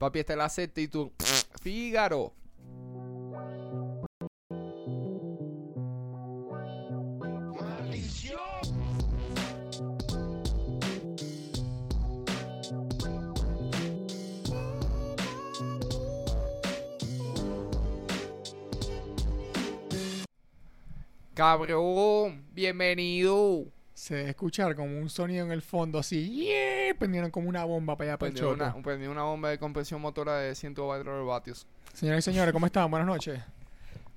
Papi, está el aceite y tú, Fígaro. Cabrón, bienvenido. Se debe escuchar como un sonido en el fondo así. ¡Yeah! Prendieron como una bomba para allá para el una, prendí una bomba de compresión motora de 104 vatios. Señoras y señores, ¿cómo están? Buenas noches.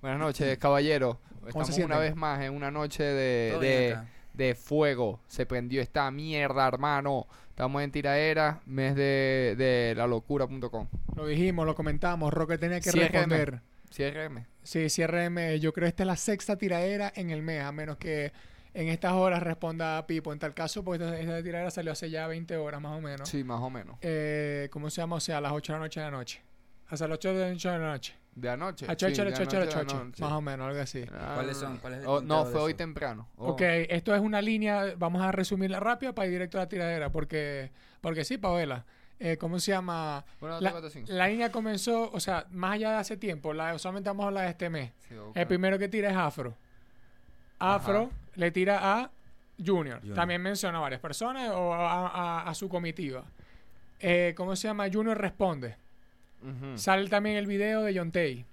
Buenas noches, caballero. se Estamos una vez más en una noche de, de, de fuego. Se prendió esta mierda, hermano. Estamos en tiraera, mes de, de la locura.com. Lo dijimos, lo comentamos. Roque tenía que Ciérreme. responder. CRM. Sí, ciérreme. Yo creo que esta es la sexta tiradera en el mes, a menos que en estas horas responda Pipo. En tal caso, pues esta, tiradera salió hace ya 20 horas más o menos. Sí, más o menos. Eh, ¿Cómo se llama? O sea, a las 8 de la noche de la noche. Hasta las 8 de la noche de la noche. De anoche. A Sí, choche, de a choche, a anoche. Más o menos, algo así. Ah, ¿Cuáles son? ¿Cuál es el oh, no, fue hoy eso? temprano. Oh. Ok, esto es una línea, vamos a resumirla rápido para ir directo a la tiradera, porque, porque sí, Paola. Eh, ¿Cómo se llama? Bueno, La, la línea comenzó, o sea, más allá de hace tiempo, la, solamente vamos a hablar de este mes. Sí, ok. El primero que tira es Afro. Afro Ajá. le tira a Junior. Junior. También menciona a varias personas o a, a- a su comitiva. Eh, ¿Cómo se llama? Junior responde. Sale también el video de John Tay.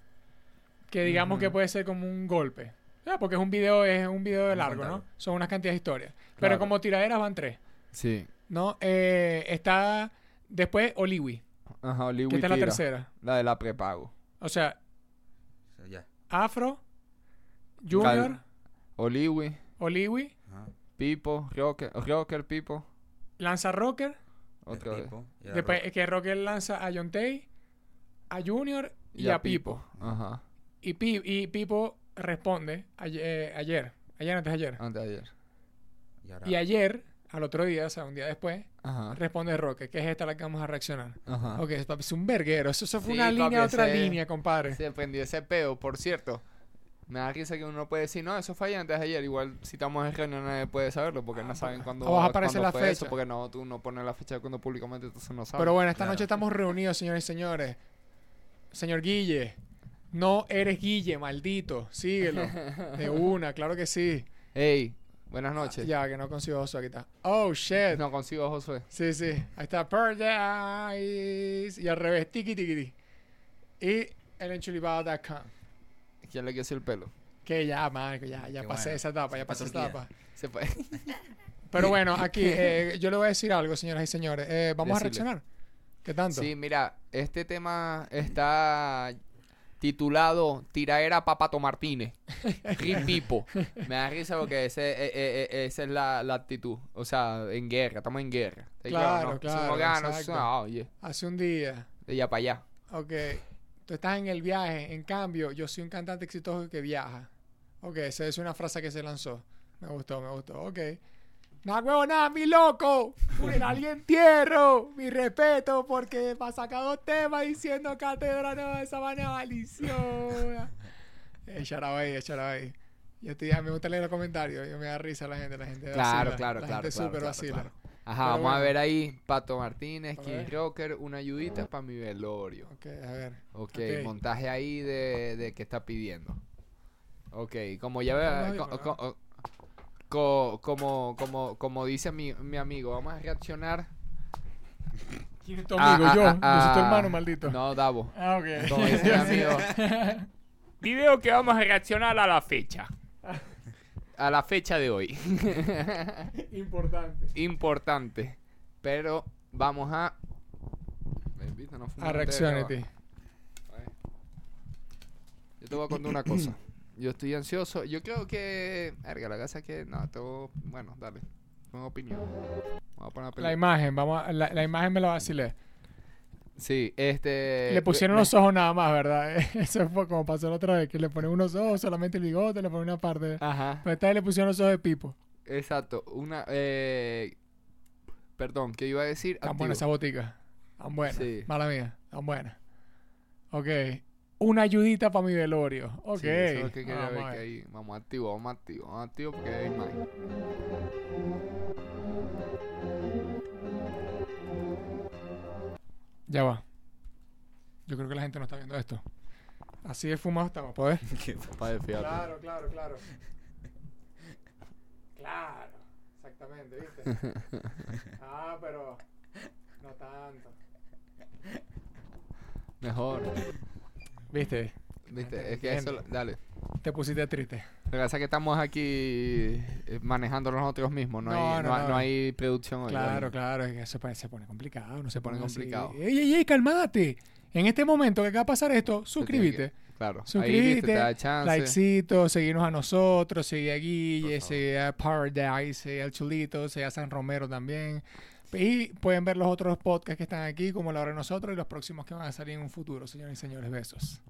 Que digamos que puede ser como un golpe. Ah, porque es un video, es un video de largo, ¿no? Son unas cantidades de historias. Pero como tiraderas van tres. Sí. ¿No? Eh, está después Oliwi, Ajá, Oliwi que esta es la tercera. La de la prepago. O sea, O sea, ya. Afro, Junior, Cal- Oliwi, Oliwi, Ajá. Pipo, Rocker, Rocker Pipo. lanza Rocker. Otra vez. Pipo Después Rock. que Rocker lanza a John Tay, a Junior y, a Pipo. Ajá. Y, Pi- y Pipo responde ayer, eh, ayer, ayer antes de ayer. Antes de ayer. Y ahora- Y ayer, al otro día, o sea, un día después, Ajá. responde Roque, que es esta la que vamos a reaccionar. Ajá. Ok, papi, es un verguero. Eso, eso fue Sí, una papi, línea, otra ese- línea, compadre. Se prendió ese peo, por cierto. Me da risa que uno puede decir, no, eso fue antes de ayer. Igual si estamos en reunión nadie puede saberlo porque no saben cuándo, Abajo aparece cuándo la fue fecha. eso, porque no, tú no pones la fecha de cuando públicamente entonces no sabes. Pero bueno, esta Claro. noche estamos reunidos, señores y señores. Señor Guille, no eres Guille, maldito. Síguelo. De una, claro que sí. Ey, buenas noches. Ya, que no consigo a Josué, aquí está. Oh, shit. No consigo a Josué. Sí, sí. Ahí está Paradise. Y al revés, tiki tiki tiki. Y el enchulibado.com. ¿Quién le quiso el pelo? Que ya, man, ya, ya Qué pasé bueno. esa etapa, ya Pa' pasé esa etapa. Se fue. Pero bueno, aquí eh, yo le voy a decir algo, señoras y señores. Eh, vamos a reaccionar. ¿Qué tanto? Sí, mira, este tema está titulado Tiraera Papato Martínez. Ripipo. Me da risa porque ese, eh, eh, eh, esa es la, la actitud. O sea, en guerra, estamos en guerra. Claro, ¿no? claro, Si ah, oye, Hace un día. de allá para allá. Ok. Tú estás en el viaje. En cambio, yo soy un cantante exitoso que viaja. Ok, esa es una frase que se lanzó. Me gustó, me gustó. Ok. No huevo nada, mi loco. Funeral y entierro. Mi respeto porque me ha sacado temas diciendo cátedra manera maliciosa. Eh, shout out ahí, out ahí. Yo estoy, a mí me gusta leer los comentarios. Yo me da risa la gente, la gente Claro, vacila, claro, la claro. gente claro, súper claro, vacila. claro. Ajá, Pero vamos a bueno. ver ahí Pato Martínez, A King ver. Rocker, una ayudita para mi velorio. Ok, a ver. Ok, Ok. montaje ahí de, de que está pidiendo. Ok, como ya ve, Vamos a co- co- co- como, como, como dice mi, mi amigo, vamos a reaccionar. ¿Quién es tu a- amigo? a- yo. a- yo soy tu a- hermano, maldito. Ah, No, Davo. Ah, ok. Como dice mi amigo. Video que vamos a reaccionar a la fecha. A la fecha de hoy. Importante. Importante. Pero vamos a. A reacciones. Yo te voy a contar una cosa. Yo estoy ansioso. Yo creo que. Verga, la casa que. No, tengo. Bueno, dale. Tengo opinión. Vamos a poner La imagen, vamos a- la, la imagen me la vacilé. Sí, este. le pusieron los ojos nada más, ¿verdad? Eso fue como pasó la otra vez, que le ponen unos ojos, solamente el bigote, le ponen una parte. Ajá. Pero esta vez le pusieron los ojos de Pipo. Exacto. Una. Eh, perdón, ¿qué iba a decir? Tan Activo. buena esa botica. Tan buena. Sí. Mala mía. Tan buena. Ok. Una ayudita para mi velorio. Ok. Sí, eso es lo que quería Vamos ver que ahí. Vamos activo, vamos activo, vamos activo porque hay más. Ya va. Yo creo que la gente no está viendo esto. Así de fumado estamos, ¿puedes? Claro, claro, claro. Claro, exactamente, ¿viste? Ah, pero no tanto. Mejor. ¿Viste? Viste, es que eso... Dale. Te pusiste triste. Lo que pasa es que estamos aquí eh, manejando nosotros mismos. No, No, hay, no, no, hay- no. no hay producción. Claro, hoy. claro, es que eso se pone complicado, no se, Se pone pone así. complicado. Ey, ey, ey, calmate. En este momento que acaba de pasar esto, suscríbete. Claro. Suscríbete, likecito, seguirnos a nosotros, seguir a Guille, seguir a Paradise, al Chulito, seguir a San Romero también. Y pueden ver los otros podcasts que están aquí, como la hora de nosotros, y los próximos que van a salir en un futuro, señores y señores. Besos.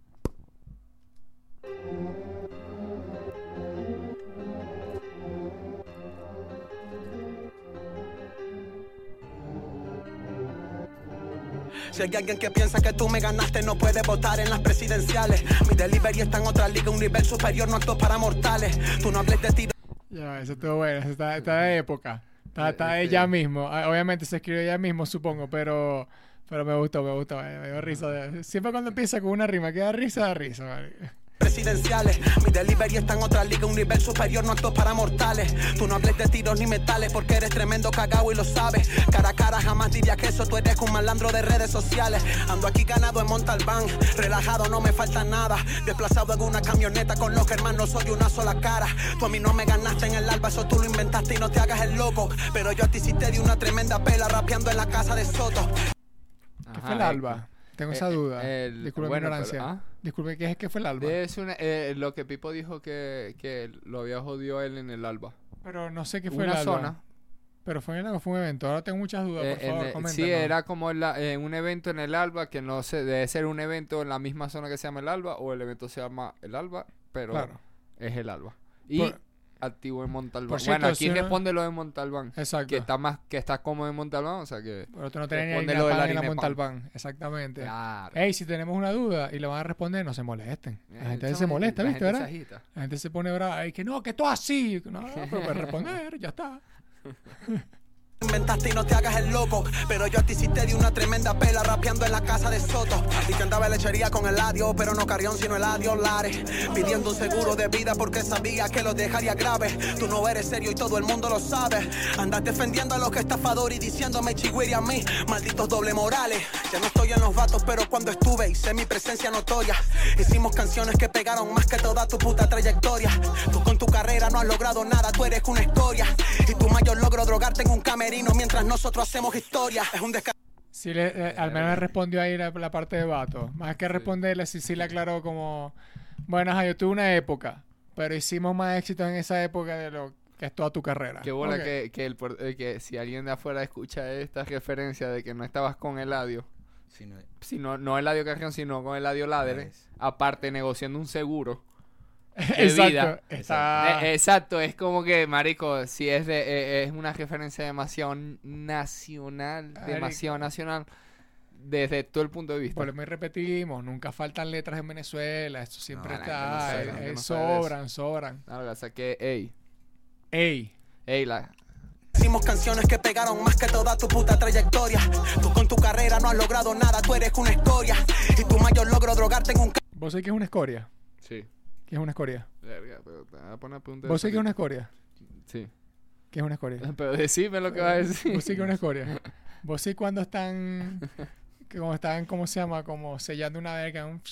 Si hay alguien que piensa que tú me ganaste, no puede votar en las presidenciales. Mi delivery está en otra liga, un nivel superior, no acto para mortales. Tú no hables de ti. Ya, eso estuvo bueno, eso está, está de época. Está, está de Este- ella mismo. Ah, Obviamente se escribió ella mismo, supongo, pero, pero me gustó, me gustó. Me, dio risa. Siempre cuando empieza con una rima, queda risa, da risa. marico. Presidenciales. Mi delivery está en otra liga, un nivel superior, no acto para mortales. Tú no hables de tiros ni metales porque eres tremendo cagao y lo sabes. Cara a cara jamás diría que eso, tú eres un malandro de redes sociales. Ando aquí ganado en Montalbán, relajado, no me falta nada. Desplazado en una camioneta con los hermanos, soy una sola cara. Tú a mí no me ganaste en el alba, eso tú lo inventaste y no te hagas el loco. Pero yo a ti sí te di una tremenda pela rapeando en la casa de Soto. ¿Qué fue el eh, alba? Tengo esa eh, duda. el- Disculpe bueno, mi pero- ignorancia. ¿ah? Disculpe, ¿qué es que fue el alba? Es una- eh, lo que Pipo dijo que, que lo había jodido él en el alba. Pero no sé qué fue Una el alba. zona. Pero fue en fue un evento. Ahora tengo muchas dudas, eh, por favor, el- sí, coméntanos. era como la- eh, un evento en el alba que no sé, debe ser un evento en la misma zona que se llama el alba o el evento se llama el alba, pero Claro. es el alba. Y Por- activo en Montalbán. Por cierto, bueno, aquí si responde lo de Montalbán. Exacto. Que está más, que está cómodo en Montalbán, o sea que. Pero tú no tenés ni lo de la en la pan. Montalbán. Exactamente. Claro. Ey, si tenemos una duda y le van a responder, no se molesten. La Eh, gente se molesta, ¿viste, verdad? agita. La gente se pone brava. Y que no, que todo así. No, no, pero responder, ya está. Inventaste y no te hagas el loco, pero yo a ti sí te di una tremenda pela rapeando en la casa de Soto. Y que andaba lechería con el adio, pero no Carrión sino el adio Lares. Pidiendo un seguro de vida porque sabía que lo dejaría grave. Tú no eres serio y todo el mundo lo sabe. Andas defendiendo a los estafadores y diciéndome chigüiri a mí, malditos doble morales. Ya no estoy en los vatos, pero cuando estuve hice mi presencia notoria. Hicimos canciones que pegaron más que toda tu puta trayectoria. Tú con tu carrera no has logrado nada, tú eres una historia. Y tu mayor logro drogarte en un camerino mientras nosotros hacemos historia. Es un descarado. Sí, le, eh, al menos respondió ahí la, la parte de vato. Más que responderle, sí, sí le aclaró como... Bueno, ajá, yo tuve una época, pero hicimos más éxitos en esa época de lo que es toda tu carrera. Qué bola Ok. que, que, el, por- eh, que si alguien de afuera escucha esta referencia de que no estabas con Eladio, Si no- sino, no Eladio Carrión, sino con Eladio Ladere, Es. aparte negociando un seguro. Exacto. vida. Está... Eh, exacto, es como que, marico, si es de eh, es una referencia demasiado nacional, Marico. demasiado nacional, desde todo el punto de vista. Volvemos y repetimos, nunca faltan letras en Venezuela, esto siempre No, está, no sabe, eh, eh, no sobran, sobran. O sea que, ey, Ey, ey, la, Hicimos canciones que pegaron más que toda tu puta trayectoria. Tú con tu carrera no has logrado nada, tú eres una historia. Y tu mayor logro drogarte en un vos sabés que es una escoria. sí, ¿Qué es una escoria? verga, pero te voy a poner a ¿Vos sabés que es una escoria? Sí, ¿Qué es una escoria? pero decime lo que vas a decir. Vos sí que es una escoria. Vos sí cuando están, que como están, ¿cómo se llama? Como sellando una verga, un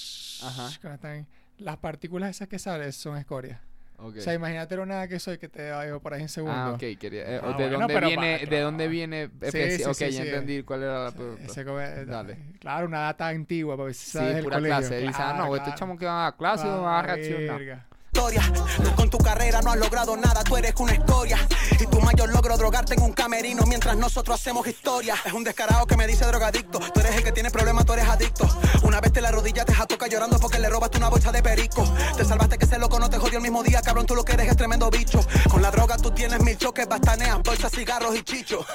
Ajá. están, las partículas esas que salen son escorias. Ok. O sea, imagínate lo nada que soy que te digo por ahí en segundo. Ah, ok, quería. eh, Ah, ¿De bueno, dónde viene? pa- ¿De dónde viene? Sí, sí, ok, sí, ya sí. entendí cuál era la pregunta. Ese como- Dale. Claro, una data antigua para ver si Sí, sabes del pura colegio. clase. Dice, ah, Claro, no, este claro. chamo que va a clase y va a Ah, reaccionar. verga. con tu carrera no has logrado nada, tú eres una historia. Y drogarte en un camerino mientras nosotros hacemos historia. Es un descarado que me dice drogadicto. Tú eres el que tiene problemas, tú eres adicto. Una vez te la rodilla te toca llorando porque le robaste una bolsa de perico. Te salvaste que ese loco no te jodió el mismo día, cabrón. Tú lo que eres es tremendo bicho. Con la droga tú tienes mil choques, bastaneas, bolsas, cigarros y chichos.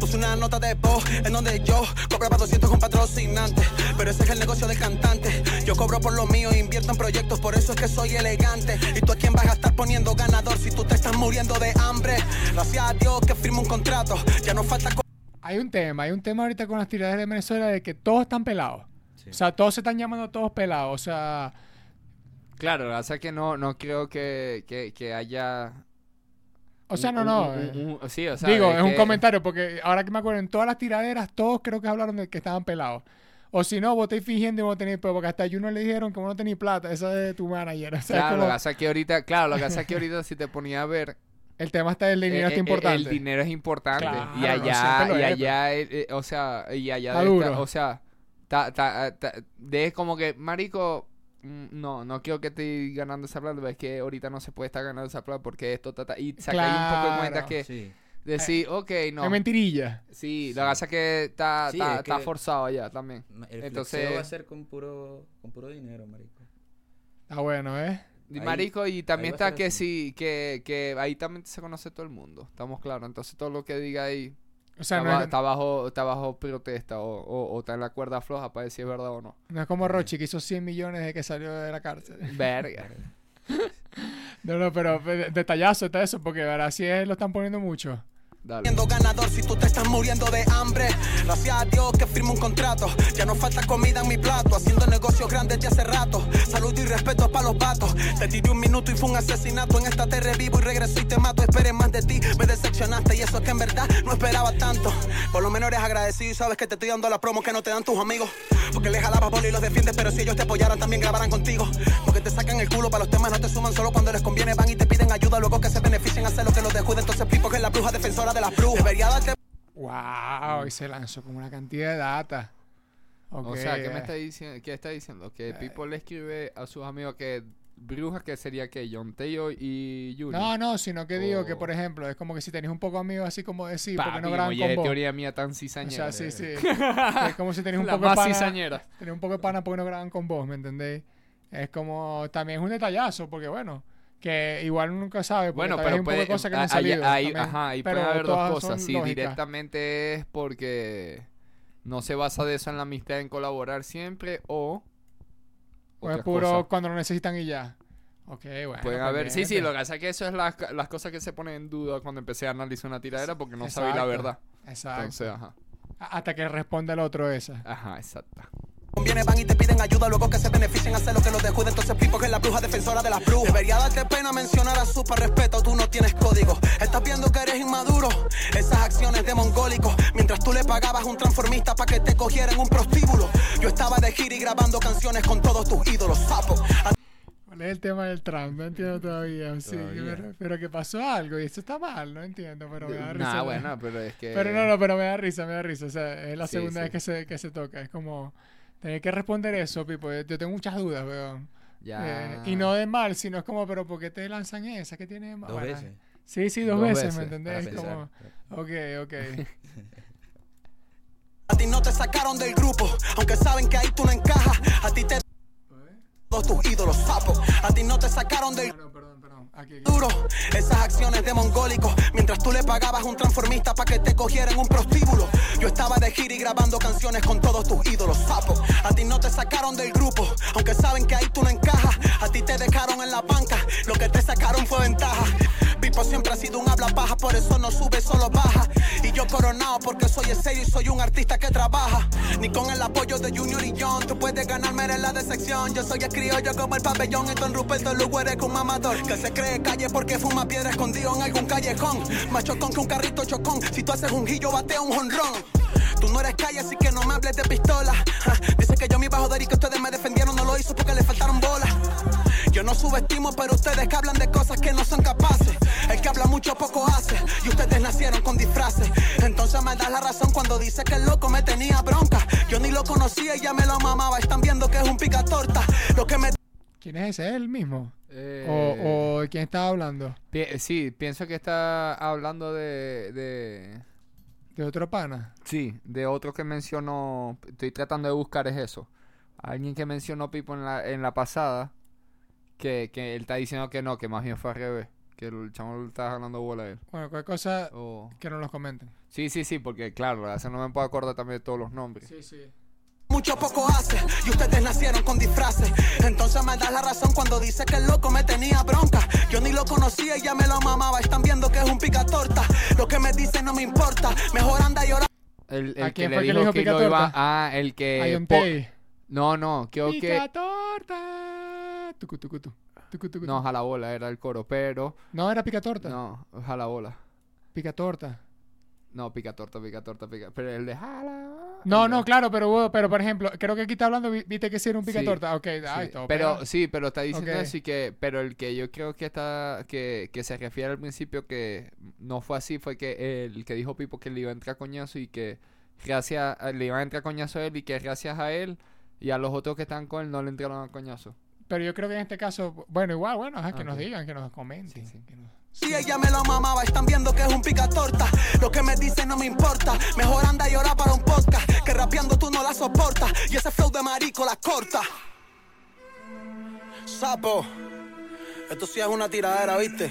Puse una nota de voz en donde yo cobraba 200 con patrocinantes. Pero ese es el negocio del cantante. Yo cobro por lo mío, invierto en proyectos, por eso es que soy elegante. ¿Y tú a quién vas a estar poniendo ganador si tú te estás muriendo de hambre? Gracias a Dios que firmo un contrato. Ya no falta. Hay un tema, hay un tema ahorita con las tiradas de Venezuela de que todos están pelados. Sí. O sea, todos se están llamando todos pelados. O sea, Claro, lo que pasa es que no, no creo que, que, que haya... o sea, un- no, no. un- eh. un- sí, o sea, Digo, es un que- comentario porque ahora que me acuerdo, en todas las tiraderas, todos creo que hablaron de que estaban pelados. O si no, vos estáis fingiendo y vos tenéis, pero porque hasta a Juno le dijeron que vos no tenéis plata, esa es de tu manager. O sea, Claro, lo que pasa es que ahorita, claro, lo que pasa es que ahorita si te ponía a ver, el tema está del dinero eh, está eh, importante. el dinero es importante. Claro, y allá, y allá, eh, eh, o sea, y allá, Está o sea, ta, ta- ta- de como que, marico, mm, no, no quiero que esté ganando esa plata, es que ahorita no se puede estar ganando esa plata porque esto, ta, ta, y sacáis un poco de cuenta Claro. que Sí. decir, ok, no, Es mentirilla. sí, Sí. pasa es que está, Sí, está, es está que- forzado allá también. El Entonces- va a ser con puro, con puro dinero, marico. Está bueno, ¿eh? Ahí- marico, y también está que sí, que, que ahí también se conoce todo el mundo, estamos claros, entonces todo lo que diga ahí O sea, está, no ba- es, está bajo, está bajo protesta o, o, o está en la cuerda floja para decir si es verdad o no. no es como Rochi que hizo 100 millones de que salió de la cárcel. Verga. No, no, pero detallazo está eso, porque ahora sí es, lo están poniendo mucho. Siendo ganador si tú te estás muriendo de hambre. Gracias a Dios que firmo un contrato. Ya no falta comida en mi plato. Haciendo negocios grandes de hace rato. Salud y respeto para los patos. Te tiré un minuto y fue un asesinato. En esta te revivo y regreso y te mato. Esperé más de ti. Me decepcionaste y eso es que en verdad no esperaba tanto. Por lo menos eres agradecido y sabes que te estoy dando la promo que no te dan tus amigos. Porque les jalabas bola y los defiendes. Pero si ellos te apoyaran también grabarán contigo. Porque te sacan el culo para los temas. No te suman solo cuando les conviene. Van y te piden ayuda. Luego que se beneficien. Hacer lo que los descuide. Entonces Pipo que es la bruja defensora de las brujas. Debería darte ¡Wow! Y se lanzó con una cantidad de data. O Ok, sea, ¿qué me eh. está diciendo? ¿Qué está diciendo? Que Pipo le escribe a sus amigos que brujas que sería que John Taylor y Yuri. No, no, sino que digo que, O- por ejemplo, es como que si tenés un poco de amigos así como decir, porque no graban ya con teoría mía tan O cizañera. sea, sí, sí. es como si tenés un La poco de más pana, cizañera. tenés un poco de pana porque no graban con vos, ¿me entendéis? Es como, también es un detallazo, porque bueno, que igual nunca sabe, porque Bueno, pero hay un poco puede, de cosas que no han salido. ajá, pero pueden haber dos cosas. lógicas. directamente es porque no se basa de eso en la amistad en colaborar siempre o... O es puro cosas. cuando lo necesitan y ya. Ok, bueno. Pueden haber, sí, sí, lo que pasa es que eso es las, las cosas que se ponen en duda cuando empecé a analizar una tiradera porque no sabía la Exacto. verdad. Exacto. Entonces, ajá. Hasta que responda el otro esa. Ajá, exacto. Conviene. Van y te piden ayuda. Luego que se beneficien. Hacer lo que los descuide. Entonces Pipo que es la bruja defensora de las brujas. Debería darte pena mencionar a Super Respeto. Tú no tienes código. Estás viendo que eres inmaduro. Esas acciones de mongólico. Mientras tú le pagabas un transformista para que te cogiera en un prostíbulo. Yo estaba de gira y grabando canciones con todos tus ídolos. Sapo. ¿Cuál es el tema del Trump? No entiendo todavía. Sí, Todavía. pero, pero que pasó algo y eso está mal, no entiendo, pero me da risa. Nah, bueno, pero es que... Pero no, no, pero me da risa, me da risa. O sea, es la Sí, segunda sí. vez que se, que se toca. Es como, tener que responder eso, Pipo. Yo yo tengo muchas dudas, weón. Ya... Eh, y no de mal, sino es como, pero ¿por qué te lanzan esa? ¿Qué tiene de mal? Dos Bueno, veces. Sí, sí, dos, Dos veces, veces, ¿me entendés? Como, ok, ok. A ti no te sacaron del grupo. Aunque saben que ahí tú no encajas. A ti te todos tus ídolos. Sapo. A ti no te sacaron del No, no, perdón, perdón. Duro. Esas acciones de mongólico. Mientras tú le pagabas un transformista para que te cogiera en un prostíbulo. Yo estaba de gira y grabando canciones con todos tus ídolos. Sapo. A ti no te sacaron del grupo. Aunque saben que ahí tú no encajas. A ti te dejaron en la banca. Lo que te sacaron fue ventaja. Pipo siempre ha sido un habla paja, por eso no sube, solo baja. Y yo coronado porque soy el serio y soy un artista que trabaja. Ni con el apoyo de Junior y John, tú puedes ganarme en la decepción. Yo soy el criollo como el pabellón, y con Ruperto Lugo eres un mamador. Que se cree calle porque fuma piedra escondido en algún callejón. Más chocón que un carrito chocón. Si tú haces un guillo, batea un jonrón. Tú no eres calle, así que no me hables de pistola. Ja, Dice que yo me iba a joder y que ustedes me defendieron, no lo hizo porque le faltaron bolas. Yo no subestimo, pero ustedes que hablan de cosas que no son capaces. El que habla mucho poco hace. Y ustedes nacieron con disfraces. Entonces me das la razón cuando dice que el loco me tenía bronca. Yo ni lo conocía y ya me lo mamaba. Están viendo que es un pica torta. Lo que me ¿Quién es ese? ¿Es él mismo? Eh, ¿O, o de quién estaba hablando? pi- sí, pienso que está hablando de... de... ¿De otro pana? Sí, de otro que mencionó, estoy tratando de buscar es eso. Alguien que mencionó Pipo en la, en la pasada, que, que él está diciendo que no, que más bien fue al revés, que el chamo le estaba ganando bola a él. Bueno, cualquier cosa O- que nos los comenten. Sí, sí, sí, porque claro, a veces no me puedo acordar también de todos los nombres. Sí, sí. mucho poco hace. Y ustedes nacieron con disfraces. Entonces me das la razón cuando dice que el loco me tenía bronca. Yo ni lo conocía y ya me lo mamaba. Están viendo que es un pica torta. Lo que me dicen no me importa. Mejor anda y llora. El, ¿A el que quién le fue que le dijo dijo que iba? Ah, el que... No, no, creo que... Pica torta. Tucu, tucu, tu. Tucu, tucu, tu. No, jalabola era el coro, pero... No, era pica torta. No, jalabola. Pica torta. No, pica torta, pica torta, pica... Pero el de jala... No, no, claro, pero, pero por ejemplo, creo que aquí está hablando, vi- viste que sí era un pica Sí, torta. Ok, Sí, ay, todo pero pegado. sí, pero está diciendo así que, pero el que yo creo que está, que, que se refiere al principio que no fue así, fue que el que dijo Pipo que le iba a entrar coñazo y que gracias, a- le iba a entrar coñazo a él y que gracias a él y a los otros que están con él no le entraron a coñazo. Pero yo creo que en este caso, bueno, igual, bueno, ajá, que nos digan, que nos comenten. Sí, sí. que nos- Si ella me lo mamaba, están viendo que es un pica torta. Lo que me dicen no me importa. Mejor anda y ora para un podcast. Que rapeando tú no la soportas. Y ese flow de marico la corta. Sapo, esto sí es una tiradera, ¿viste?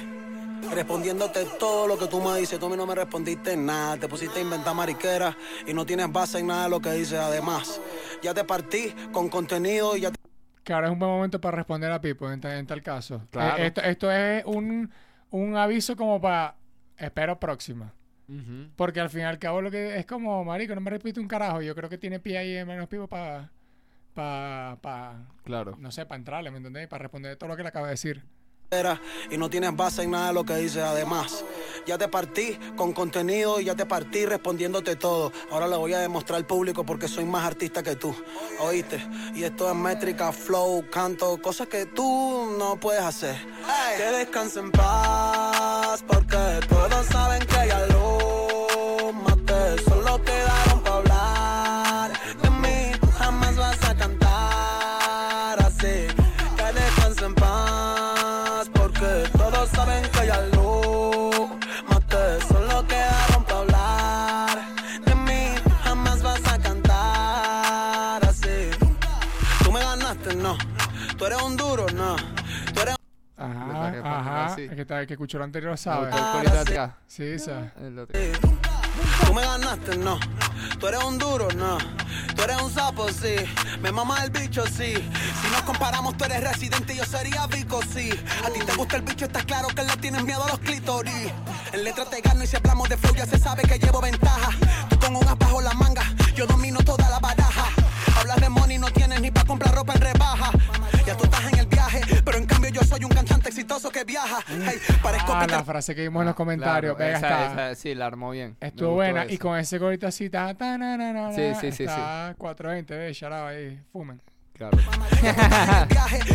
Respondiéndote todo lo que tú me dices. Tú a mí no me respondiste nada. Te pusiste a inventar mariquera y no tienes base en nada de lo que dices. Además, ya te partí con contenido y ya te Que ahora es un buen momento para responder a Pipo en, ta- en tal caso. Claro. Eh, esto, esto es un, un aviso como para, espero próxima. Porque al fin y al cabo lo que es como, marico, no me repite un carajo. Yo creo que tiene pie ahí en menos Pipo para, pa, pa, Claro. no sé, para entrarle, ¿me entendés? Para responder todo lo que le acabo de decir. Y no tienes base en nada de lo que dices. Además, ya te partí con contenido y ya te partí respondiéndote todo. Ahora le voy a demostrar al público porque soy más artista que tú. ¿Oíste? Y esto es métrica, flow, canto, cosas que tú no puedes hacer. Que descansen en paz porque todos saben que que, está- el que escuchó lo anterior sabe. atrás. Sí, atrás. Tú me ganaste, no. Tú eres un duro, no. Tú eres un sapo, sí. Me mama el bicho, sí. Si nos comparamos, tú eres residente y yo sería Vico, sí. A ti te gusta el bicho, está claro que le tienes miedo a los clítoris. En letra te gano y si hablamos de flow ya se sabe que llevo ventaja. Tú con un as bajo la manga, yo domino toda la baraja. Hablas de money, no tienes ni para comprar ropa en rebaja. Ya tú estás en el viaje, pero en cambio yo soy un cantante exitoso que viaja. Hey, parezco Ah, Peter la frase que vimos en los comentarios. Claro, venga, esa- está. esa- sí, la armó bien. Estuvo buena. eso. Y con ese gorito así, ta, ta, na, na, na, Sí, sí, sí, está 420, ve, out ahí, fumen. Claro.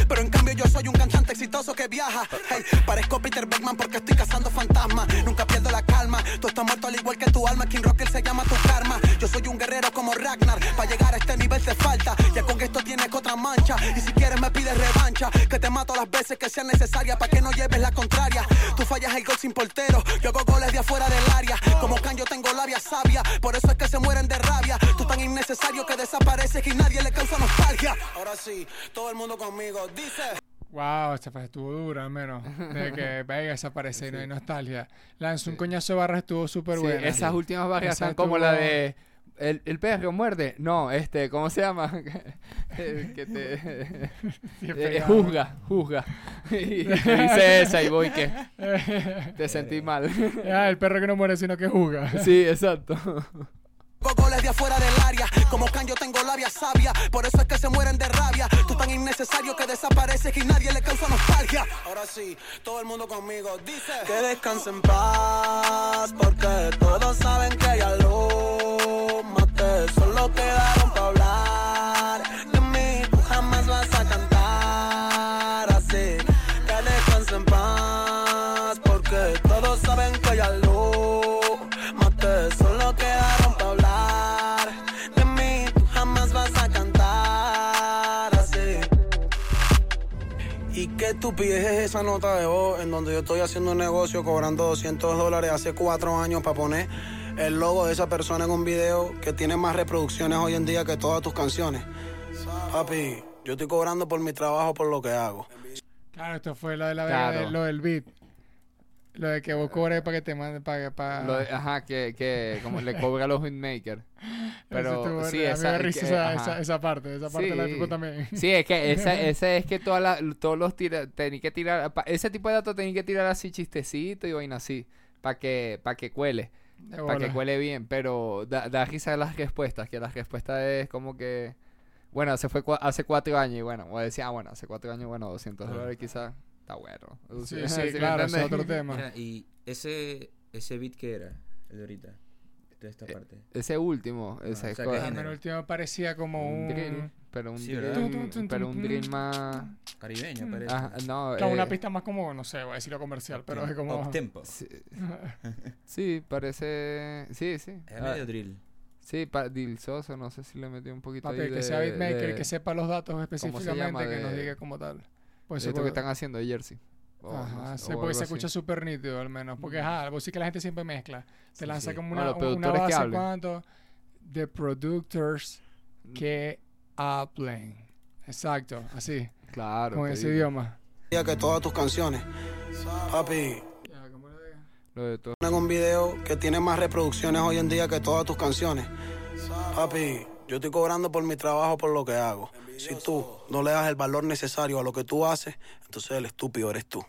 pero en cambio yo soy un cantante exitoso que viaja. Hey, parezco Peter Beckman porque estoy cazando fantasmas. Nunca pierdo la calma. Tú estás muerto al igual que tu alma. King Rocker se llama tu karma. Yo soy un guerrero como Ragnar. Para llegar a este nivel te falta. Ya con esto tienes otra mancha. Y si quieres me pides revancha. Que te mato las veces que sean necesarias para que no lleves la contraria. Tú fallas el gol sin portero. Yo hago goles de afuera del área. Como can yo tengo labia sabia. Por eso es que se mueren de rabia. Tú tan innecesario que desapareces y nadie le causa nostalgia. Ahora sí, todo el mundo conmigo. Dice. Wow, esta frase estuvo dura, al menos. De que Vega desaparece y no hay nostalgia. Lanzó un coñazo de barra, estuvo súper Sí, buena. esas últimas barras Esa son como la de el, el perro muerde. No, este, ¿cómo se llama? Que te Sí, eh, juzga, juzga. Y dice esa y voy que te sentí mal. Ah, el perro que no muere, sino que juga. Sí, exacto. Goles de afuera del área. Como can yo tengo labia sabia. Por eso es que se mueren de rabia. Tú tan innecesario que desapareces y nadie le causa nostalgia. Ahora sí, todo el mundo conmigo. Dice que descansen en paz. Porque todos saben que ya lo maté. Solo quedaron estupidez es esa nota de voz en donde yo estoy haciendo un negocio cobrando 200 dólares hace cuatro años para poner el logo de esa persona en un video que tiene más reproducciones hoy en día que todas tus canciones? Papi, yo estoy cobrando por mi trabajo, por lo que hago. Claro, esto fue lo de la Claro. de- lo del beat. Lo de que vos cobres para que te manden para para Lo de- ajá, que, que como le cobra a los hitmakers. Pero sí, esa, que- esa, esa, esa parte, esa parte de la Sí. pico también. Sí, es que esa, esa es que toda la- todos los tira, tenés que tirar, pa- ese tipo de datos tenés que tirar así chistecito y vaina así, para que, para que cuele, para que cuele bien, pero da, da risa las respuestas, que las respuestas es como que Bueno, se fue cua- hace cuatro años y bueno, o decía, ah, bueno, hace cuatro años, bueno, 200 Claro. dólares quizás está bueno. Sí, ¿Sí sí, me claro, ese es otro tema. Mira, y ese, ese beat que era, el de ahorita, de esta Eh, parte. Ese último, ese o es sea, co- que Ah, género? pero el último parecía como un un... drill, pero un Sí, drill, pero un drill más... Caribeño, parece. Ajá, no, Claro, una eh, pista más como, no sé, voy a decirlo comercial, pero es como... Up tempo. Sí, sí, parece... Sí, sí. Es Ah, medio drill. sí, pa- Dilsoso, no sé si le metió un poquito Papi, ahí el que de- sea beatmaker, de- que sepa los datos específicamente, que nos diga como tal. Pues esto que están haciendo de Jersey. O no sé, porque algo se escucha súper nítido al menos. Porque, ajá, vos sí que la gente siempre mezcla. Te Sí, lanza sí. como No, una, los una productores que base cuánto de producers que hablen. Exacto, así, Claro. con ese digo. idioma. Que todas tus canciones, papi, Ya, ¿cómo le digo? Lo de todo. ponen un video que tiene más reproducciones hoy en día que todas tus canciones. Papi, yo estoy cobrando por mi trabajo, por lo que hago. Si tú no le das el valor necesario a lo que tú haces, entonces el estúpido eres tú.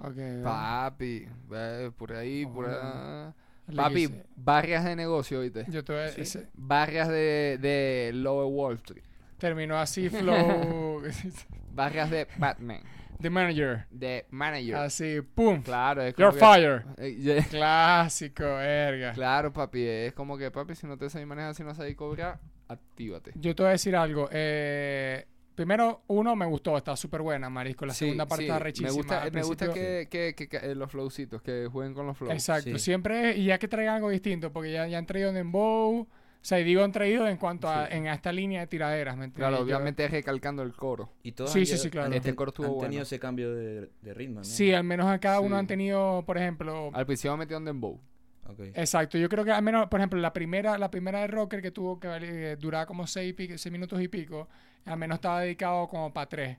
Ok, ya. Papi, ve, por ahí, por ahí. Papi, barrias de negocio, ¿viste? Yo te ese- Barrias de, de Lower Wall Street. terminó así, flow. Barrias de Batman. The manager. De Manager. Así, pum. Claro, es como You're que- fired. Eh, yeah. Clásico, verga. Claro, papi, es como que, papi, si no te sabes manejar, si no sabes cobrar, actívate. Yo te voy a decir algo. Eh, primero, uno, me gustó, está súper buena, marisco. La Sí, segunda parte sí, está rechísima. Me gusta, me gusta que, que, que- que, eh, los flowcitos, que jueguen con los flows. Exacto, Sí. siempre, y ya que traigan algo distinto, porque ya, ya han traído Dembow, o sea, y digo han traído en cuanto a, en esta línea de tiraderas, ¿me entiendes? Claro, obviamente recalcando el coro. Y todos Sí, han sí, sí, claro. han Este ten- coro estuvo han bueno. tenido ese cambio de, de ritmo, ¿no? Sí, al menos a cada uno han tenido, por ejemplo, Al principio metieron Dembow. Exacto, yo creo que al menos, por ejemplo, la primera, la primera de Rocker que tuvo que eh, durar como seis, y pico- seis minutos y pico, al menos estaba dedicado como para tres,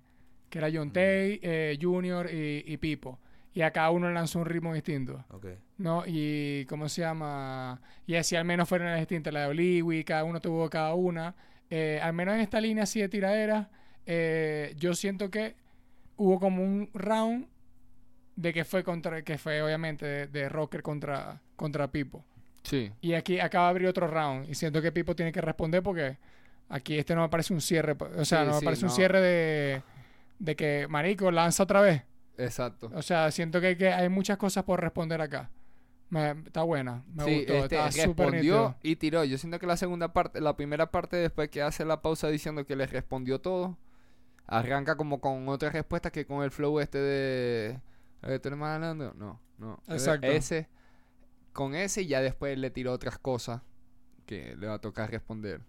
que era John Tay, eh, Junior y, y Pipo. Y a cada uno lanzó un ritmo distinto. ¿no? Y ¿cómo se llama? Y así al menos fueron las distintas, la de Oliwi, cada uno tuvo cada una. Eh, al menos en esta línea así de tiraderas, eh, yo siento que hubo como un round de que fue contra, que fue obviamente de, de Rocker contra, contra Pipo. Sí. Y aquí acaba de abrir otro round. Y siento que Pipo tiene que responder porque aquí este no me parece un cierre. O sea, Sí, no me sí, parece un cierre de, de que, Marico, lanza otra vez. Exacto. O sea, siento que hay, que hay muchas cosas por responder acá. Me- está buena, me sí, gustó, este, está súper respondió y tiró. Yo siento que la segunda parte, la primera parte después que hace la pausa diciendo que le respondió todo, arranca como con otra respuesta que con el flow este de... "Eh, ¿Tú eres más hablando? No, no. Exacto. Ese, con ese y ya después le tiró otras cosas que le va a tocar responder.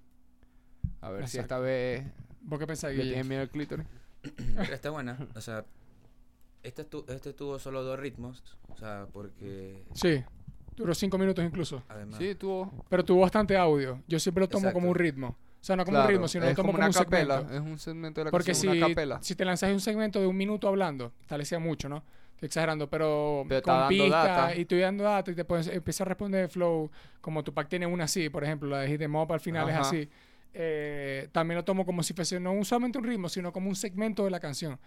A ver si esta vez ¿Vos qué pensás, le Guille? miedo al clítoris. Está buena. O sea, este, estu- este tuvo solo dos ritmos. O sea, porque Sí, duró cinco minutos incluso. además... Sí, tuvo... Pero tuvo bastante audio. Yo siempre lo tomo Exacto. como un ritmo. O sea, no como Claro, un ritmo, sino lo es tomo como como, una un capela. segmento. Es un segmento de la Porque canción, si, una capela. si te lanzas un segmento de un minuto hablando, tal vez sea mucho, ¿no? Estoy exagerando, pero, Pero con pistas y estoy dando datos y te puedes empezar a responder de flow, como Tupac tiene una así, por ejemplo, la de Hit 'em Up al final Ajá. es así. Eh, también lo tomo como si fuese no solamente un ritmo, sino como un segmento de la canción.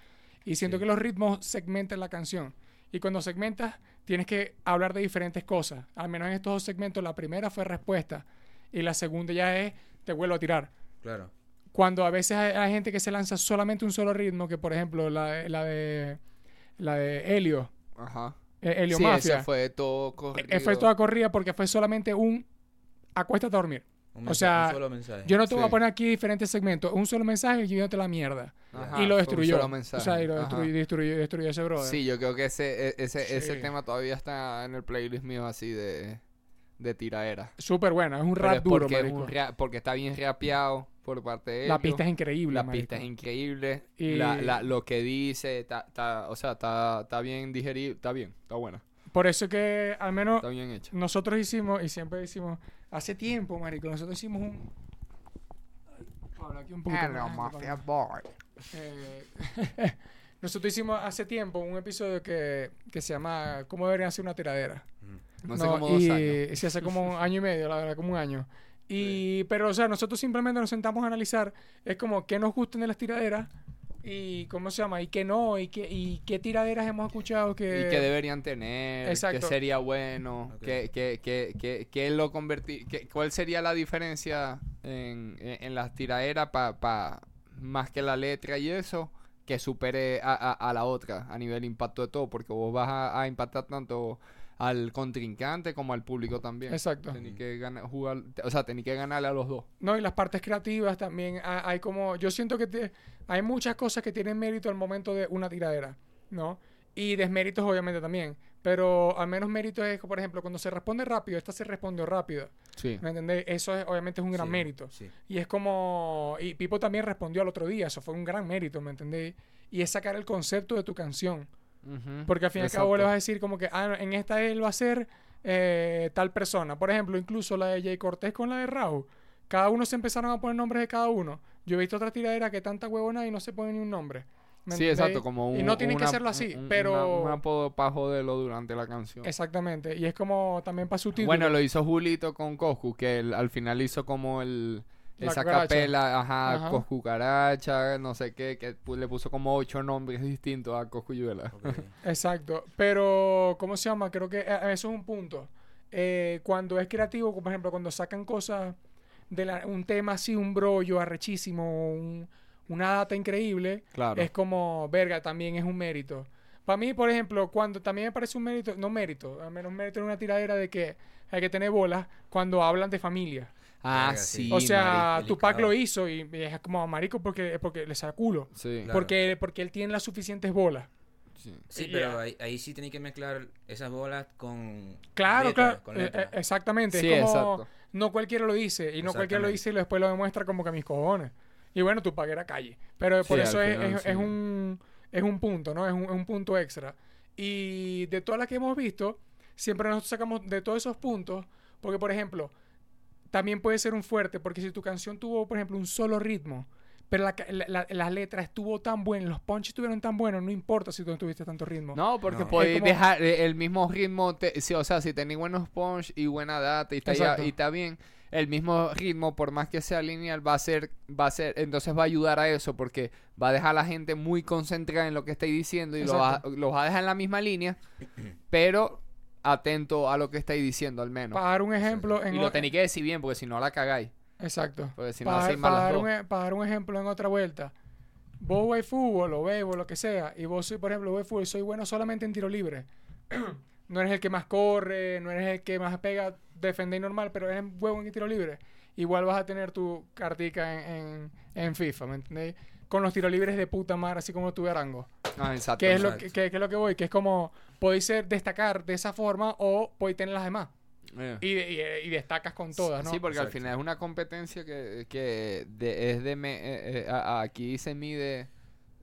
Y siento Sí. que los ritmos segmentan la canción. Y cuando segmentas, tienes que hablar de diferentes cosas. Al menos en estos dos segmentos, la primera fue respuesta y la segunda ya es te vuelvo a tirar Claro. cuando a veces hay, hay gente que se lanza solamente un solo ritmo, que por ejemplo la, la de la de Helio, Ajá. eh, Helio sí, Mafia, ese fue todo corrido. eh, fue toda corrida porque fue solamente un acuéstate a dormir. Un O mensaje- sea, un solo mensaje. Yo no te voy a poner aquí diferentes segmentos, un solo mensaje y te la mierda. Ajá, y lo fue un destruyó. solo O mensaje. sea, y lo destruyó, destruyó, destruyó ese brother. Sí, yo creo que ese, e- ese, ese tema todavía está en el playlist mío así de, de tiraera. Súper buena, es un Pero rap es duro, porque, es un porque está bien rapeado por parte de. La pista es increíble, La marico. pista es increíble. Y- La, la- lo que dice, está, está- o sea, está, está bien digerido. Está bien, está buena. Por eso que al menos Está bien hecha. nosotros hicimos, y siempre hicimos, hace tiempo, marico, nosotros hicimos un... Habla aquí un poquito más, gente, para- Eh, nosotros hicimos hace tiempo un episodio que, que se llama ¿Cómo deberían ser una tiradera? No sé como dos y años. sí, hace como un año y medio, la verdad, como un año. Y, pero, o sea, nosotros simplemente nos sentamos a analizar, es como qué nos gustan de las tiraderas y ¿cómo se llama? Y que no, y que y qué tiraderas hemos escuchado que... y que deberían tener, que Exacto. sería bueno, Ok. que, que, que, que, que lo convertir, cuál sería la diferencia en, en, en las tiraderas para más que la letra y eso, que supere a, a, a la otra a nivel impacto de todo, porque vos vas a, a impactar tanto al contrincante como al público también. Exacto. Tenés que ganar, jugar, o sea, tenés que ganarle a los dos. No, y las partes creativas también. ha- Hay como. Yo siento que te- hay muchas cosas que tienen mérito al momento de una tiradera, ¿no? Y desméritos, obviamente, también. Pero al menos mérito es, por ejemplo, cuando se responde rápido, esta se respondió rápido. Sí. ¿Me entendés? Eso es, obviamente es un gran Sí, mérito. Sí. Y es como. Y Pipo también respondió al otro día. Eso fue un gran mérito, ¿me entendés? Y es sacar el concepto de tu canción. Porque al fin y al cabo le vas a decir como que, ah, en esta él va a ser eh, tal persona. Por ejemplo, incluso la de Jay Cortés con la de Raúl. Cada uno se empezaron a poner nombres de cada uno. Yo he visto otra tiradera que tanta huevona y no se pone ni un nombre. ¿Me Sí, exacto, como un, Y no tienen que hacerlo así, un- pero... una- un apodo para joderlo durante la canción. Exactamente. Y es como también para su título. Bueno, lo hizo Julito con Coscu, que él al final hizo como el esa capela, ajá, Ajá. Coscu Caracha, no sé qué, que le puso como ocho nombres distintos a Coscuyuela. Exacto. Pero, ¿cómo se llama? Creo que eh, eso es un punto. Eh, cuando es creativo, por ejemplo, cuando sacan cosas de la- un tema así, un brollo arrechísimo, un- una data increíble, Claro. es como, verga, también es un mérito. Para mí, por ejemplo, cuando también me parece un mérito, no mérito, al menos mérito en una tiradera de que hay que tener bolas cuando hablan de familia. Ah, sí. o sea, marico, Tupac delicado. lo hizo y, y es como marico porque, porque le saca culo. Sí, Claro. Porque, porque él tiene las suficientes bolas. sí. Pero ahí, ahí sí tenéis que mezclar esas bolas con. Claro, letra, claro. con eh, letra. eh, exactamente. Sí, es como, exacto. no cualquiera lo dice. Y no cualquiera lo dice y después lo demuestra como que a mis cojones. Y bueno, tu era calle. Pero por Sí, eso al es, final, es- sí. es un, es un punto, ¿no? Es un, es un punto extra. Y de todas las que hemos visto, siempre nosotros sacamos de todos esos puntos. Porque, por ejemplo, también puede ser un fuerte. Porque si tu canción tuvo, por ejemplo, un solo ritmo. Pero la, la, la- la letra estuvo tan buena, los punches estuvieron tan buenos, no importa si tú no tuviste tanto ritmo. No, porque No. podéis Es como- dejar eh, el mismo ritmo, te- sí, o sea, si tenéis buenos punch y buena data y está, ya- y está bien, el mismo ritmo, por más que sea lineal, va a ser, va a ser, entonces va a ayudar a eso, porque va a dejar a la gente muy concentrada en lo que estáis diciendo y lo va, los va a dejar en la misma línea, pero atento a lo que estáis diciendo al menos. Para dar un ejemplo, en y lo tenéis que decir bien, porque si no la cagáis. Exacto. Porque si no, para, hacéis las dar un, e- para dar un ejemplo en otra vuelta. Vos jugáis fútbol o béisbol, lo que sea, y vos soy, por ejemplo, jugáis fútbol, soy bueno solamente en tiro libre. no eres el que más corre, no eres el que más pega, defender normal, pero eres huevo en tiro libre. Igual vas a tener tu cartica en, en, en FIFA, ¿me entendéis? Con los tiros libres de puta madre, así como tuve Arango. Ah, exacto. Que es, lo que, que- que es lo que voy, que es como, podéis ser, destacar de esa forma o podéis tener las demás. Eh. Y, de- y- y destacas con todas, ¿no? Sí, porque al final es una competencia que, que de- es de... me- eh, eh, a- a- aquí se mide,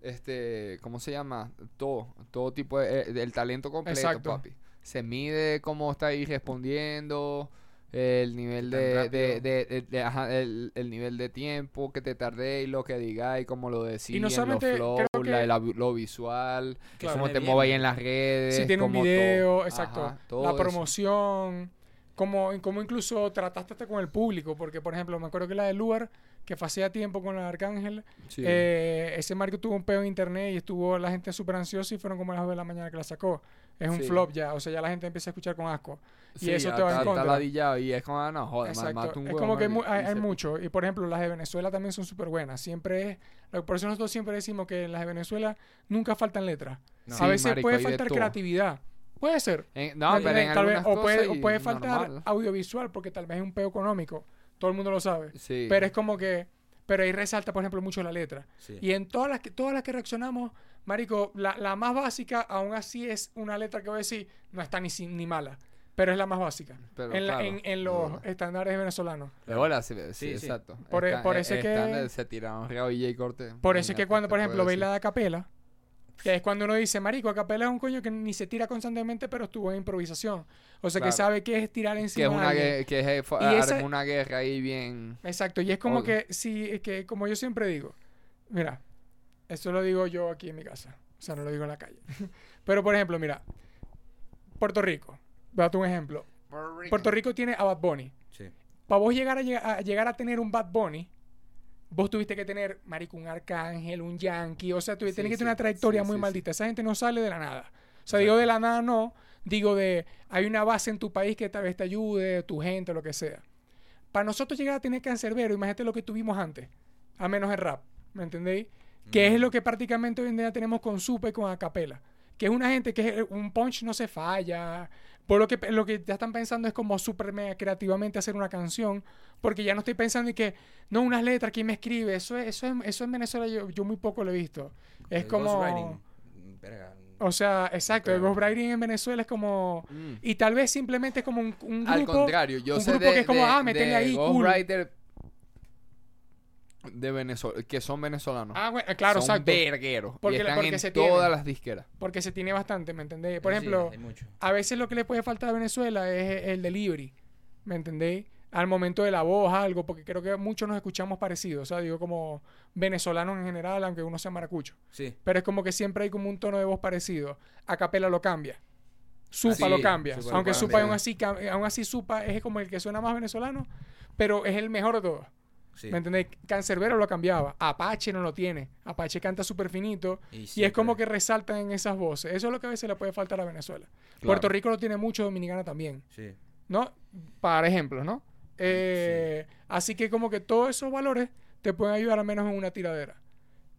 este, ¿cómo se llama? Todo, todo tipo de... eh, el talento completo, Exacto. papi. Se mide cómo estáis respondiendo, el nivel de... de, rápido. de- de- de- ajá, el, el nivel de tiempo que te tardéis, lo que digáis, cómo lo decís, no solamente los flow, creo que- la- la- lo visual, Que cómo te mováis en las redes. si tiene un cómo video, todo. exacto. Ajá, todo la eso. promoción, como, como incluso trataste hasta con el público, porque por ejemplo, me acuerdo que la de Luar, que fue hacía tiempo con la Arcángel, Sí. eh, ese marco tuvo un peo en internet y estuvo la gente súper ansiosa y fueron como a las 2 de la mañana que la sacó. Es un Sí. flop ya, o sea, ya la gente empieza a escuchar con asco. Sí, y eso te va está- en contra. está ladillado y es como, ah, no, joder, Exacto. mata un Es como que hay, mucho. Y por ejemplo, las de Venezuela también son súper buenas. Siempre es. Por eso nosotros siempre decimos que en las de Venezuela nunca faltan letras. No. a veces marico, puede faltar creatividad. Puede ser. En- no, ¿Me pero en? Tal vez- o puede, o faltar normal. audiovisual porque tal vez es un peo económico. Todo el mundo lo sabe. Sí. Pero es como que. Pero ahí resalta, por ejemplo, mucho la letra. Sí. Y en todas las que, todas las que reaccionamos, Marico, la, la más básica, aún así es una letra que voy a decir, no está ni, ni mala. Pero es la más básica. Pero en, la- claro. en, en los estándares venezolanos. De bola, sí, sí, exacto. Por e- Está- por eso es que- Se tiraron y Cortés. Por eso es que cuando, por ejemplo, veis la de Capela, que es cuando uno dice, Marico, a Capela es un coño que ni se tira constantemente, pero estuvo en improvisación. O sea, que sabe que es tirar Que encima es de una, que es, eh, fue- Y esa- armó una guerra ahí bien... Exacto, y es como Obvio. que, sí, es que como yo siempre digo, mira, esto lo digo yo aquí en mi casa, o sea, no lo digo en la calle. Pero, por ejemplo, mira, Puerto Rico, date un ejemplo. Puerto Rico tiene a Bad Bunny. Sí. Para vos llegar a, a llegar a tener un Bad Bunny, vos tuviste que tener, marico, un arcángel, un yankee, o sea, tú Sí, tenés que tener una trayectoria muy maldita. Esa gente no sale de la nada. O sea, digo de la nada no, digo de, hay una base en tu país que tal vez te ayude, tu gente, lo que sea. Para nosotros llegar a tener cancerbero, imagínate lo que tuvimos antes, a menos el rap, ¿me entendéis? Que es lo que prácticamente hoy en día tenemos con Supe y con Acapela. Que es una gente que es- un punch no se falla. Por lo que, lo que ya están pensando es como súper mega creativamente hacer una canción. Porque ya no estoy pensando en que, no, unas letras, ¿quién me escribe? Eso, es, eso, es- eso en Venezuela yo, yo muy poco lo he visto. Es El como... mm, O sea, exacto, el Pero- ghostwriting en Venezuela es como... Mm. Y tal vez simplemente es como un, un grupo... Al contrario, yo un sé grupo de, que es como, de- ah, metele de ahí, cool. De Venezuela, que son venezolanos. Ah, bueno, claro, son exacto. vergueros. Porque- y están porque en se todas tienen. las disqueras. Porque se tiene bastante, ¿me entendéis? Por Sí, ejemplo... A veces lo que le puede faltar a Venezuela es el delivery, ¿me entendéis? Al momento de la voz, algo, porque creo que muchos nos escuchamos parecidos, o sea, digo como venezolanos en general, aunque uno sea maracucho. Sí. Pero es como que siempre hay como un tono de voz parecido. A capela lo cambia. Supa lo cambia. Supa lo Aunque cambia. Supa aún así, aún así Supa es como el que suena más venezolano, pero es el mejor de todos. Sí. ¿Me entendéis? Cancerbero lo cambiaba. Apache no lo tiene. Apache canta súper finito. Y Y es como que resaltan en esas voces. Eso es lo que a veces le puede faltar a Venezuela. Claro. Puerto Rico lo tiene mucho, Dominicana también. Sí. ¿No? Para ejemplo, ¿no? Eh, Así que como que todos esos valores te pueden ayudar al menos en una tiradera.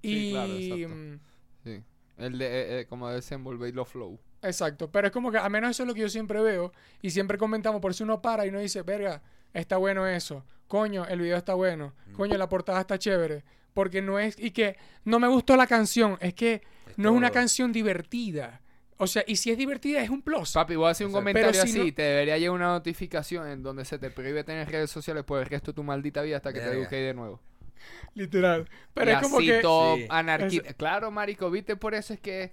Sí, y claro, exacto. mm, Sí. El de, eh, eh, como desenvolver los flow. Exacto, pero es como que al menos eso es lo que yo siempre veo y siempre comentamos, por si uno para y uno dice, verga, está bueno eso, coño, el video está bueno, coño, la portada está chévere, porque no es, y que no me gustó la canción, es que Es no es una canción divertida. O sea, y si es divertida es un plus. Papi, voy a hacer un comentario si así. no- Te debería llegar una notificación en donde se te prohíbe tener redes sociales por el resto de tu maldita vida hasta que te Verga. eduques de nuevo. Literal. Pero y es como así que... todo Sí. anarqui- Es- Claro, marico, viste, por eso es que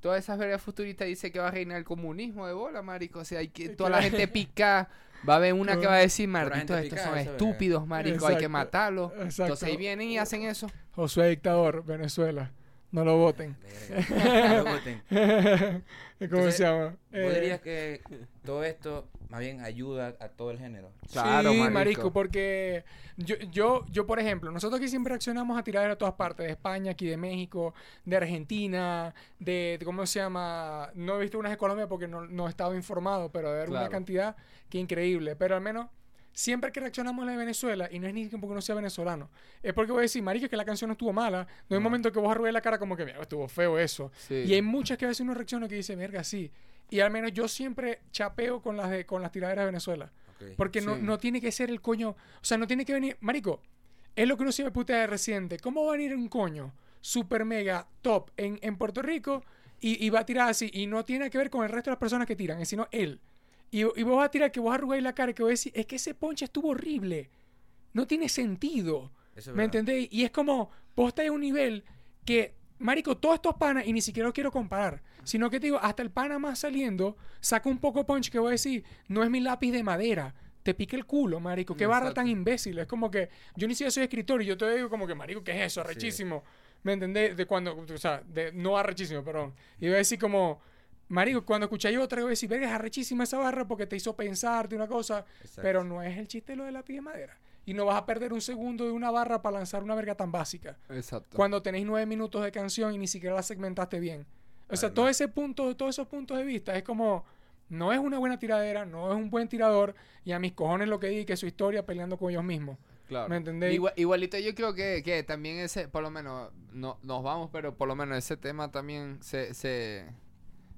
todas esas vergas futuristas dicen que va a reinar el comunismo de bola, marico. O sea, hay que toda la gente pica. Va a haber una que va a decir, Pura malditos, estos son estúpidos, marico, hay que matarlos. Exacto. Entonces ahí vienen y hacen eso. Josué Dictador, Venezuela. No lo voten. No lo voten. ¿Cómo Entonces, se llama? ¿Vos Eh, que todo esto más bien ayuda a todo el género? Claro, sí, marico. marico. porque yo, yo, yo, por ejemplo, nosotros aquí siempre reaccionamos a tirar de todas partes, de España, aquí de México, de Argentina, de, de- ¿cómo se llama? No he visto unas de Colombia porque no, no he estado informado, pero de haber una Claro. cantidad que increíble. Pero al menos, siempre que reaccionamos a la de Venezuela, y no es ni que porque no sea venezolano, es porque voy a decir, marico, que la canción no estuvo mala, no hay No. momento que vos arrugues la cara como que, mira, estuvo feo eso. Sí. Y hay muchas que a veces uno reacciona que dice, verga, sí. Y al menos yo siempre chapeo con las, de, con las tiraderas de Venezuela. Porque no, Sí. no tiene que ser el coño. O sea, no tiene que venir. Marico, es lo que uno siempre putea de reciente. ¿Cómo va a venir un coño super mega top en, en Puerto Rico y, y va a tirar así? Y no tiene que ver con el resto de las personas que tiran, sino él. Y, y vos vas a tirar que vos arrugáis la cara y que vos decís, es que ese ponche estuvo horrible. No tiene sentido. Eso ¿Me verdad. entendéis? Y es como, vos estáis a un nivel que, marico, todos estos panas, y ni siquiera los quiero comparar, sino que te digo, hasta el pana más saliendo, saca un poco punch que voy a decir, no es mi lápiz de madera. Te pique el culo, marico. Qué barra tan imbécil. Es como que yo ni siquiera soy escritor y yo te digo como que, marico, ¿qué es eso? Arrechísimo. ¿Me entendés? De cuando, o sea, de, no arrechísimo, perdón. Y voy a decir como, marico, cuando escucháis otra, voy a decir, verga, es arrechísima esa barra porque te hizo pensarte una cosa. Exacto. Pero no es el chiste lo de lápiz de madera. Y no vas a perder un segundo de una barra para lanzar una verga tan básica. Exacto. Cuando tenéis nueve minutos de canción y ni siquiera la segmentaste bien. O sea, Además. todo ese punto, todos esos puntos de vista es como, no es una buena tiradera, no es un buen tirador, y a mis cojones lo que di que es su historia peleando con ellos mismos. Claro. ¿Me entendéis? Igual- igualito yo creo que, que también ese, por lo menos, no, nos vamos, pero por lo menos ese tema también se, se,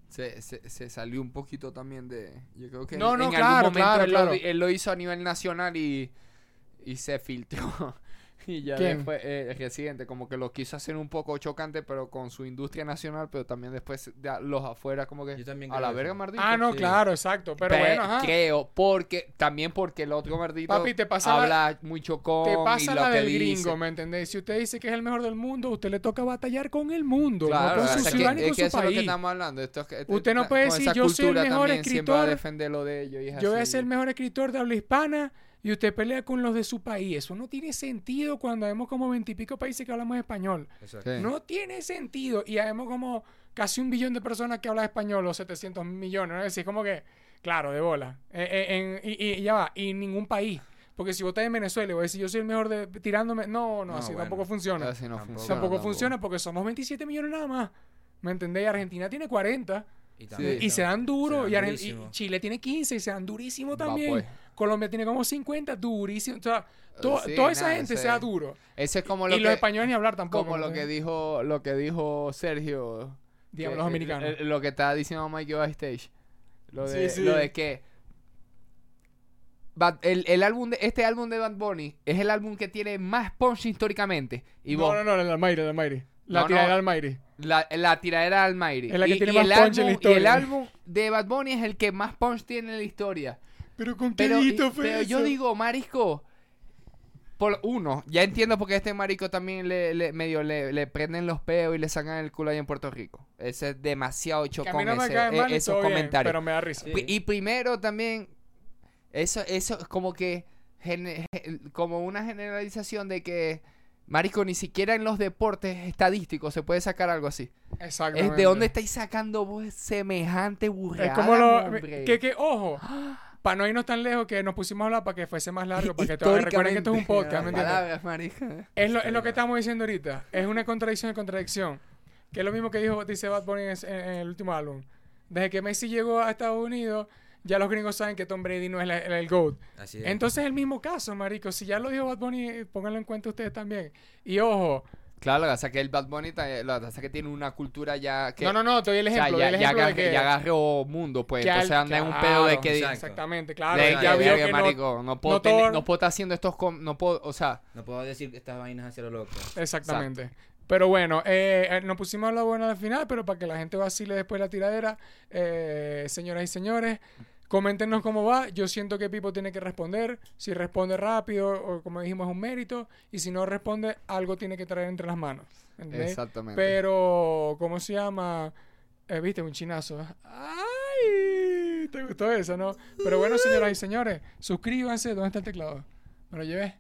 se, se, se salió un poquito también de... Yo creo que No, en, no, en claro, algún momento claro, él, claro. Lo, él lo hizo a nivel nacional y, y se filtró. y ya ¿Quién? después, eh, el residente, como que lo quiso hacer un poco chocante, pero con su industria nacional, pero también después de a- los afuera, como que... Yo también A la eso. verga, mardito. Ah, no, sí. claro, exacto. Pero Pe- bueno, ajá. Creo, porque también porque el otro mardito Papi, te pasa la- habla muy chocón Te y pasa lo la que del dice. gringo, ¿me entendéis? Si usted dice que es el mejor del mundo, usted le toca batallar con el mundo, Claro, no con o su sea, ciudad ni es con su eso es lo que país. estamos hablando. Esto es que- Usted no puede decir, yo soy el mejor también siempre va a escritor, defender lo de ellos y es Yo voy a así. ser el mejor escritor de habla hispana y usted pelea con los de su país. Eso no tiene sentido cuando vemos como veintipico países que hablamos español. Exacto. Sí. No tiene sentido. Y vemos como casi un billón de personas que hablan español, o 700 millones. ¿no? Es decir, como que, claro, de bola. Eh, eh, en- y, y ya va, y ningún país. Porque si vos estás en Venezuela y vos decís yo soy el mejor de tirándome, no, no, No, así bueno. tampoco funciona. Así no Tampoco. funciona. tampoco tampoco. funciona porque somos 27 millones nada más. ¿Me entendés? Y Argentina tiene 40 Y, Sí. y se dan duro. se y, dan. Chile tiene 15 y se dan durísimo Va, también. pues. Colombia tiene como 50, durísimo. O sea, to- Sí, toda esa nada, gente ese- se da duro. Ese es como lo Y los españoles ni hablar tampoco. como lo ¿me que dijo, lo que dijo Sergio. Digamos, que- los americanos. eh, Lo que estaba diciendo Mikey Backstage. Lo de, Sí, sí. lo de que Bad- el, el álbum de, este álbum de Bad Bunny es el álbum que tiene más punch históricamente. Y no, vos, no, no, el Almighty, el Almighty. La No, tiradera no. Almighty. La, la tiradera al Mayri. Es la que y, tiene y más punch en la Y el historia. álbum de Bad Bunny es el que más punch tiene en la historia. Pero con qué Pero, fue pero yo digo, marisco, por uno, ya entiendo porque a este marico también le, le- medio le, le prenden los peos y le sacan el culo ahí en Puerto Rico. Ese es demasiado chocón no ese- e- esos bien, comentarios. pero me da risa. Sí. Y primero también, eso, eso es como que, como una generalización de que, marico, ni siquiera en los deportes estadísticos se puede sacar algo así. Exactamente. De dónde estáis sacando vos semejante burrada, Es como lo. hombre? Que, que, ojo, para no irnos tan lejos que nos pusimos a hablar para que fuese más largo, para que te recuerden que esto es un podcast, ¿me entiendes? Palabras. Es lo, es lo que estamos diciendo ahorita. Es una contradicción de contradicción. Que es lo mismo que dijo, dice Bad Bunny en, en el último álbum. Desde que Messi llegó a Estados Unidos, ya los gringos saben que Tom Brady no es la- el, el GOAT. Así es. Entonces es el mismo caso, marico. Si ya lo dijo Bad Bunny, pónganlo en cuenta ustedes también. Y ojo, Claro, lo que pasa es que el Bad Bunny, lo que pasa es que tiene una cultura ya que... no, no, no, te doy el o sea, ejemplo. ya, el ya, ejemplo de agarró- que, ya agarró mundo, pues. que al- Entonces anda en un pedo de que... Exactamente, claro. de ya que, vio que no- marico, no, puedo no tener- todo- no puedo estar haciendo estos... com- no puedo, o sea... No puedo decir estas vainas hacia lo loco. Exactamente. Pero bueno, eh, eh, nos pusimos a la buena al final, pero para que la gente vacile después la tiradera, eh, señoras y señores, coméntenos cómo va. Yo siento que Pipo tiene que responder. Si responde rápido, o como dijimos, es un mérito. Y si no responde, algo tiene que traer entre las manos. ¿entendés? Exactamente. Pero, ¿cómo se llama? Eh, Viste, un chinazo. ¡Ay! ¿Te gustó eso, no? Pero bueno, señoras y señores, suscríbanse. ¿Dónde está el teclado? ¿Me lo llevé?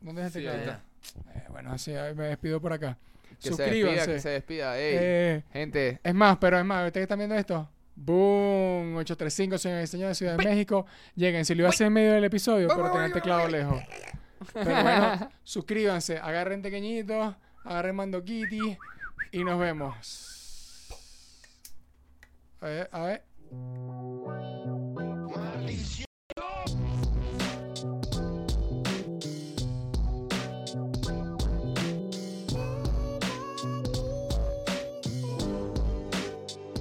¿Dónde está el Sí, teclado? ahí Eh, bueno, así me despido por acá. que se despida, Suscríbanse. que se despida. Ey, Eh, gente, es más, pero es más, ustedes están viendo esto. Boom, 835, señores y señores, Ciudad de México. Lleguen, si lo iba a hacer en medio del episodio, pero tener el teclado lejos. Pero bueno, suscríbanse, agarren pequeñitos, agarren mando kitty y nos vemos. A ver, a ver.